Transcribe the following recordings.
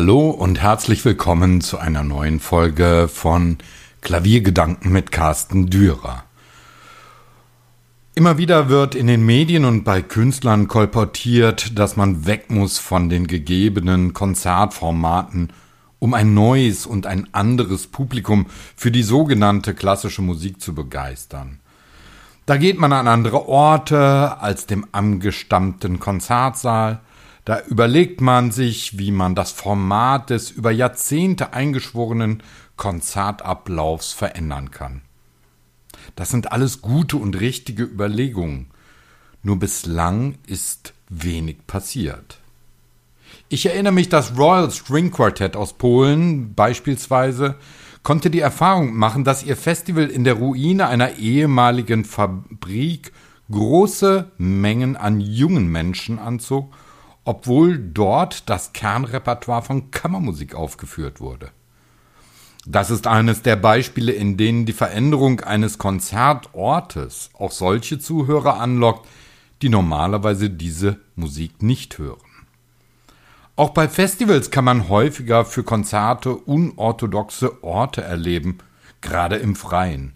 Hallo und herzlich willkommen zu einer neuen Folge von Klaviergedanken mit Carsten Dürer. Immer wieder wird in den Medien und bei Künstlern kolportiert, dass man weg muss von den gegebenen Konzertformaten, um ein neues und ein anderes Publikum für die sogenannte klassische Musik zu begeistern. Da geht man an andere Orte als dem angestammten Konzertsaal, da überlegt man sich, wie man das Format des über Jahrzehnte eingeschworenen Konzertablaufs verändern kann. Das sind alles gute und richtige Überlegungen. Nur bislang ist wenig passiert. Ich erinnere mich, das Royal String Quartet aus Polen beispielsweise konnte die Erfahrung machen, dass ihr Festival in der Ruine einer ehemaligen Fabrik große Mengen an jungen Menschen anzog obwohl dort das Kernrepertoire von Kammermusik aufgeführt wurde. Das ist eines der Beispiele, in denen die Veränderung eines Konzertortes auch solche Zuhörer anlockt, die normalerweise diese Musik nicht hören. Auch bei Festivals kann man häufiger für Konzerte unorthodoxe Orte erleben, gerade im Freien.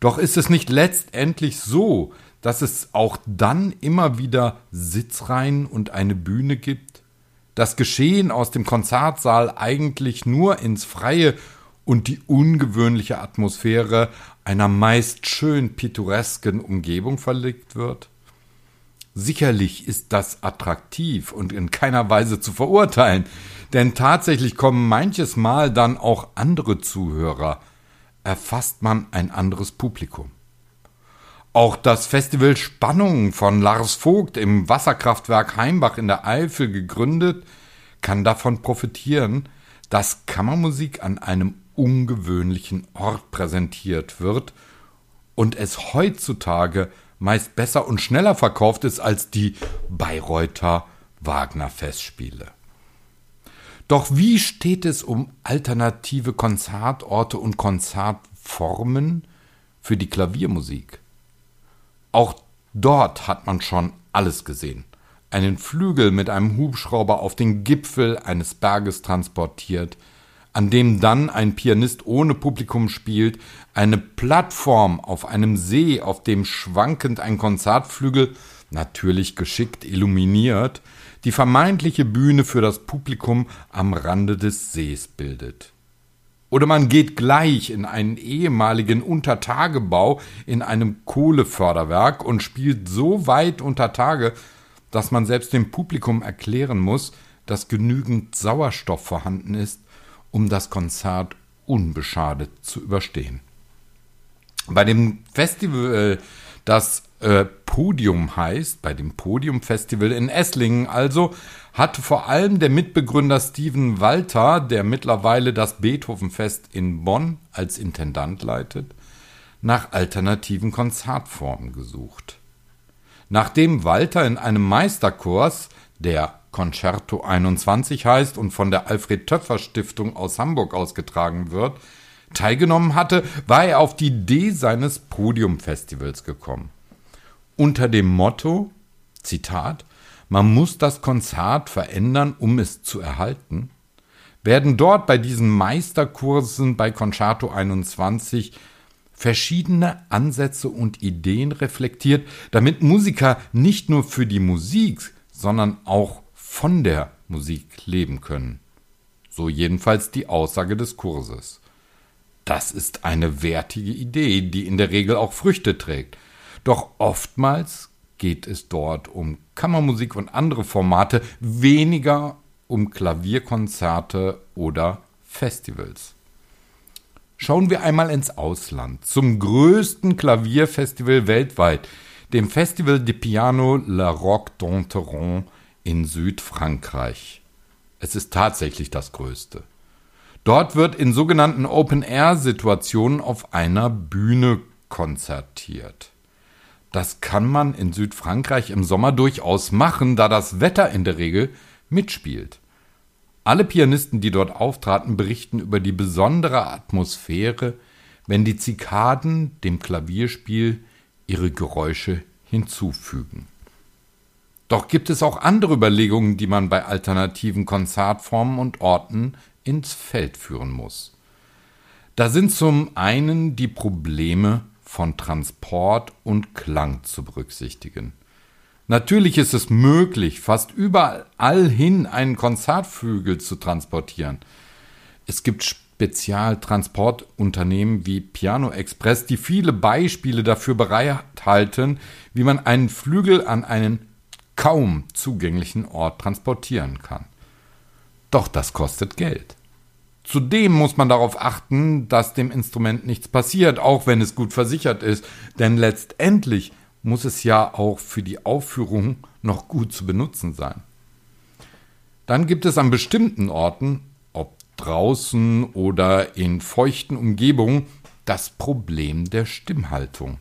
Doch ist es nicht letztendlich so, dass es auch dann immer wieder Sitzreihen und eine Bühne gibt, das Geschehen aus dem Konzertsaal eigentlich nur ins Freie und die ungewöhnliche Atmosphäre einer meist schön pittoresken Umgebung verlegt wird? Sicherlich ist das attraktiv und in keiner Weise zu verurteilen, denn tatsächlich kommen manches Mal dann auch andere Zuhörer, erfasst man ein anderes Publikum. Auch das Festival Spannung von Lars Vogt im Wasserkraftwerk Heimbach in der Eifel gegründet, kann davon profitieren, dass Kammermusik an einem ungewöhnlichen Ort präsentiert wird und es heutzutage meist besser und schneller verkauft ist als die Bayreuther Wagner Festspiele. Doch wie steht es um alternative Konzertorte und Konzertformen für die Klaviermusik? Auch dort hat man schon alles gesehen. Einen Flügel mit einem Hubschrauber auf den Gipfel eines Berges transportiert, an dem dann ein Pianist ohne Publikum spielt, eine Plattform auf einem See, auf dem schwankend ein Konzertflügel, natürlich geschickt illuminiert, die vermeintliche Bühne für das Publikum am Rande des Sees bildet. Oder man geht gleich in einen ehemaligen Untertagebau in einem Kohleförderwerk und spielt so weit unter Tage, dass man selbst dem Publikum erklären muss, dass genügend Sauerstoff vorhanden ist, um das Konzert unbeschadet zu überstehen. Bei dem Festival, das äh, Podium heißt, bei dem Podium Festival in Esslingen also, hatte vor allem der Mitbegründer Steven Walter, der mittlerweile das Beethovenfest in Bonn als Intendant leitet, nach alternativen Konzertformen gesucht. Nachdem Walter in einem Meisterkurs, der Concerto 21 heißt und von der Alfred Töpfer Stiftung aus Hamburg ausgetragen wird, teilgenommen hatte, war er auf die Idee seines Podiumfestivals gekommen. Unter dem Motto, Zitat, man muss das Konzert verändern, um es zu erhalten, werden dort bei diesen Meisterkursen bei Concerto 21 verschiedene Ansätze und Ideen reflektiert, damit Musiker nicht nur für die Musik, sondern auch von der Musik leben können. So jedenfalls die Aussage des Kurses. Das ist eine wertige Idee, die in der Regel auch Früchte trägt. Doch oftmals geht es dort um Kammermusik und andere Formate, weniger um Klavierkonzerte oder Festivals. Schauen wir einmal ins Ausland, zum größten Klavierfestival weltweit, dem Festival de Piano La Roque d'Enteron in Südfrankreich. Es ist tatsächlich das größte. Dort wird in sogenannten Open-Air-Situationen auf einer Bühne konzertiert. Das kann man in Südfrankreich im Sommer durchaus machen, da das Wetter in der Regel mitspielt. Alle Pianisten, die dort auftraten, berichten über die besondere Atmosphäre, wenn die Zikaden dem Klavierspiel ihre Geräusche hinzufügen. Doch gibt es auch andere Überlegungen, die man bei alternativen Konzertformen und Orten ins Feld führen muss. Da sind zum einen die Probleme von Transport und Klang zu berücksichtigen. Natürlich ist es möglich, fast überall hin einen Konzertflügel zu transportieren. Es gibt Spezialtransportunternehmen wie Piano Express, die viele Beispiele dafür bereithalten, wie man einen Flügel an einen kaum zugänglichen Ort transportieren kann. Doch das kostet Geld. Zudem muss man darauf achten, dass dem Instrument nichts passiert, auch wenn es gut versichert ist, denn letztendlich muss es ja auch für die Aufführung noch gut zu benutzen sein. Dann gibt es an bestimmten Orten, ob draußen oder in feuchten Umgebungen, das Problem der Stimmhaltung.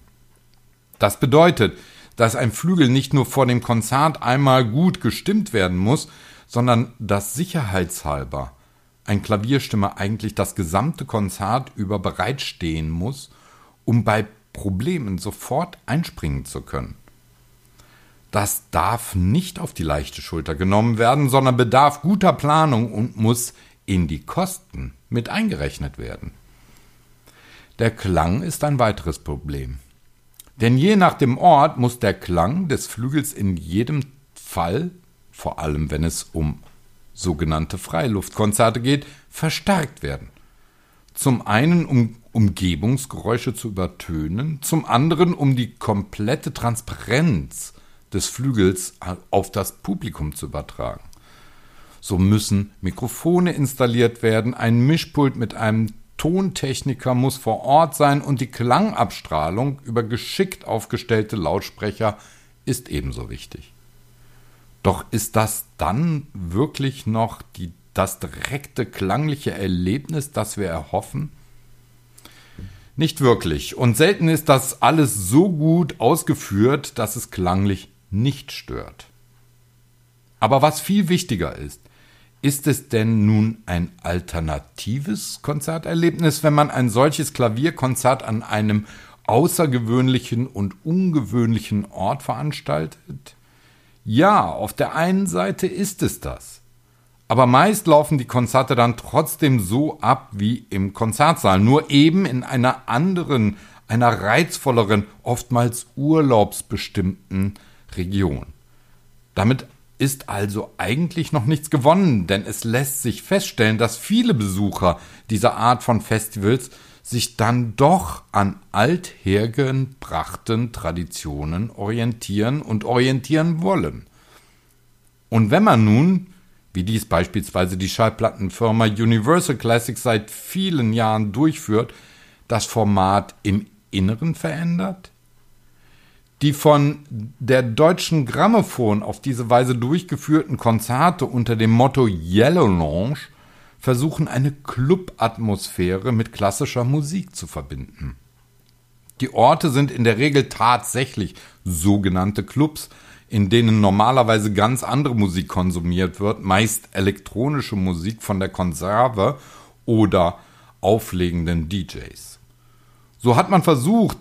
Das bedeutet, dass ein Flügel nicht nur vor dem Konzert einmal gut gestimmt werden muss, sondern dass sicherheitshalber ein Klavierstimmer eigentlich das gesamte Konzert über bereitstehen muss, um bei Problemen sofort einspringen zu können. Das darf nicht auf die leichte Schulter genommen werden, sondern bedarf guter Planung und muss in die Kosten mit eingerechnet werden. Der Klang ist ein weiteres Problem. Denn je nach dem Ort muss der Klang des Flügels in jedem Fall, vor allem wenn es um sogenannte Freiluftkonzerte geht, verstärkt werden. Zum einen, um Umgebungsgeräusche zu übertönen, zum anderen, um die komplette Transparenz des Flügels auf das Publikum zu übertragen. So müssen Mikrofone installiert werden, ein Mischpult mit einem Tontechniker muss vor Ort sein und die Klangabstrahlung über geschickt aufgestellte Lautsprecher ist ebenso wichtig. Doch ist das dann wirklich noch die, das direkte klangliche Erlebnis, das wir erhoffen? Nicht wirklich. Und selten ist das alles so gut ausgeführt, dass es klanglich nicht stört. Aber was viel wichtiger ist, ist es denn nun ein alternatives Konzerterlebnis, wenn man ein solches Klavierkonzert an einem außergewöhnlichen und ungewöhnlichen Ort veranstaltet? Ja, auf der einen Seite ist es das. Aber meist laufen die Konzerte dann trotzdem so ab wie im Konzertsaal, nur eben in einer anderen, einer reizvolleren, oftmals urlaubsbestimmten Region. Damit ist also eigentlich noch nichts gewonnen, denn es lässt sich feststellen, dass viele Besucher dieser Art von Festivals sich dann doch an althergebrachten Traditionen orientieren und orientieren wollen. Und wenn man nun, wie dies beispielsweise die Schallplattenfirma Universal Classics seit vielen Jahren durchführt, das Format im Inneren verändert, die von der deutschen Grammophon auf diese Weise durchgeführten Konzerte unter dem Motto Yellow Lounge versuchen eine Club-Atmosphäre mit klassischer Musik zu verbinden. Die Orte sind in der Regel tatsächlich sogenannte Clubs, in denen normalerweise ganz andere Musik konsumiert wird, meist elektronische Musik von der Konserve oder auflegenden DJs. So hat man versucht,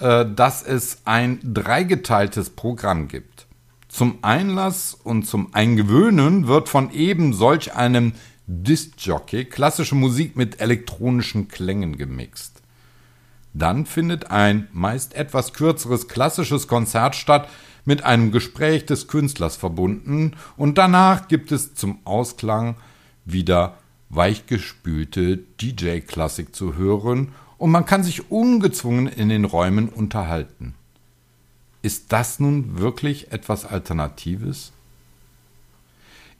äh, dass es ein dreigeteiltes Programm gibt. Zum Einlass und zum Eingewöhnen wird von eben solch einem Disc-Jockey klassische Musik mit elektronischen Klängen gemixt. Dann findet ein meist etwas kürzeres klassisches Konzert statt, mit einem Gespräch des Künstlers verbunden, und danach gibt es zum Ausklang wieder weichgespülte DJ-Klassik zu hören und man kann sich ungezwungen in den Räumen unterhalten. Ist das nun wirklich etwas Alternatives?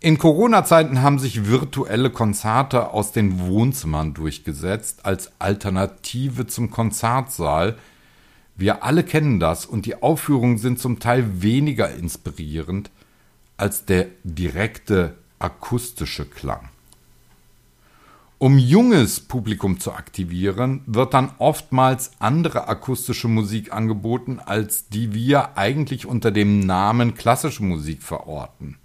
In Corona-Zeiten haben sich virtuelle Konzerte aus den Wohnzimmern durchgesetzt als Alternative zum Konzertsaal. Wir alle kennen das und die Aufführungen sind zum Teil weniger inspirierend als der direkte akustische Klang. Um junges Publikum zu aktivieren, wird dann oftmals andere akustische Musik angeboten, als die wir eigentlich unter dem Namen klassische Musik verorten.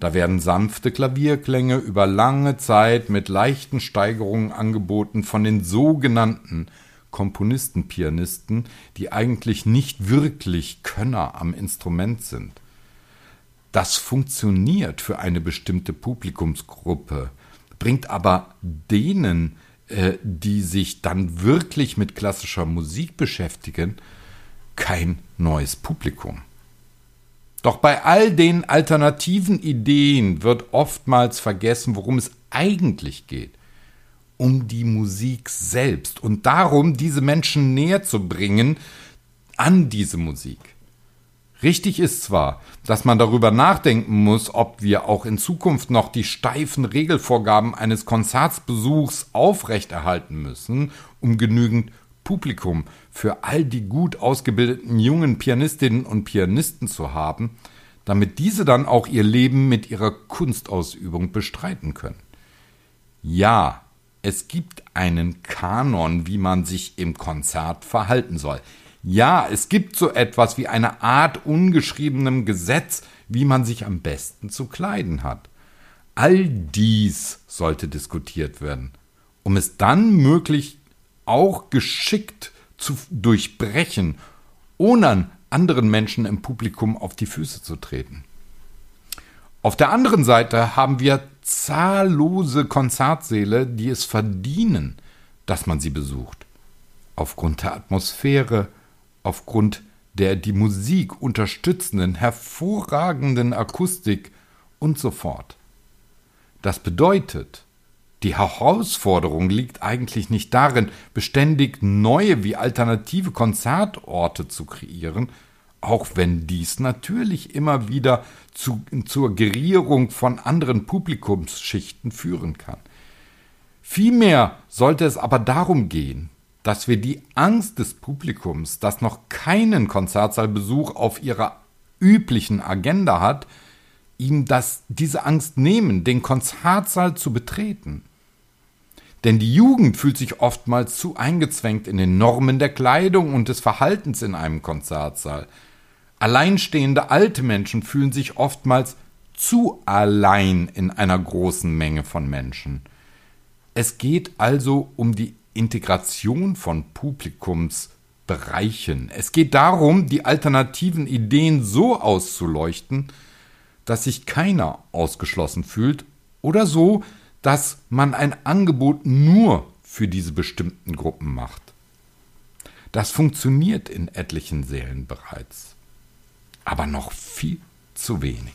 Da werden sanfte Klavierklänge über lange Zeit mit leichten Steigerungen angeboten von den sogenannten Komponisten-Pianisten, die eigentlich nicht wirklich Könner am Instrument sind. Das funktioniert für eine bestimmte Publikumsgruppe, bringt aber denen, äh, die sich dann wirklich mit klassischer Musik beschäftigen, kein neues Publikum. Doch bei all den alternativen Ideen wird oftmals vergessen, worum es eigentlich geht. Um die Musik selbst und darum, diese Menschen näher zu bringen an diese Musik. Richtig ist zwar, dass man darüber nachdenken muss, ob wir auch in Zukunft noch die steifen Regelvorgaben eines Konzertsbesuchs aufrechterhalten müssen, um genügend Publikum für all die gut ausgebildeten jungen Pianistinnen und Pianisten zu haben, damit diese dann auch ihr Leben mit ihrer Kunstausübung bestreiten können. Ja, es gibt einen Kanon, wie man sich im Konzert verhalten soll. Ja, es gibt so etwas wie eine Art ungeschriebenem Gesetz, wie man sich am besten zu kleiden hat. All dies sollte diskutiert werden, um es dann möglich auch geschickt zu durchbrechen, ohne anderen Menschen im Publikum auf die Füße zu treten. Auf der anderen Seite haben wir zahllose Konzertsäle, die es verdienen, dass man sie besucht. Aufgrund der Atmosphäre, aufgrund der die Musik unterstützenden, hervorragenden Akustik und so fort. Das bedeutet, die Herausforderung liegt eigentlich nicht darin, beständig neue wie alternative Konzertorte zu kreieren, auch wenn dies natürlich immer wieder zu, zur Gerierung von anderen Publikumsschichten führen kann. Vielmehr sollte es aber darum gehen, dass wir die Angst des Publikums, das noch keinen Konzertsaalbesuch auf ihrer üblichen Agenda hat, ihm das, diese Angst nehmen, den Konzertsaal zu betreten. Denn die Jugend fühlt sich oftmals zu eingezwängt in den Normen der Kleidung und des Verhaltens in einem Konzertsaal. Alleinstehende alte Menschen fühlen sich oftmals zu allein in einer großen Menge von Menschen. Es geht also um die Integration von Publikumsbereichen. Es geht darum, die alternativen Ideen so auszuleuchten, dass sich keiner ausgeschlossen fühlt oder so, dass man ein Angebot nur für diese bestimmten Gruppen macht. Das funktioniert in etlichen Seelen bereits, aber noch viel zu wenig.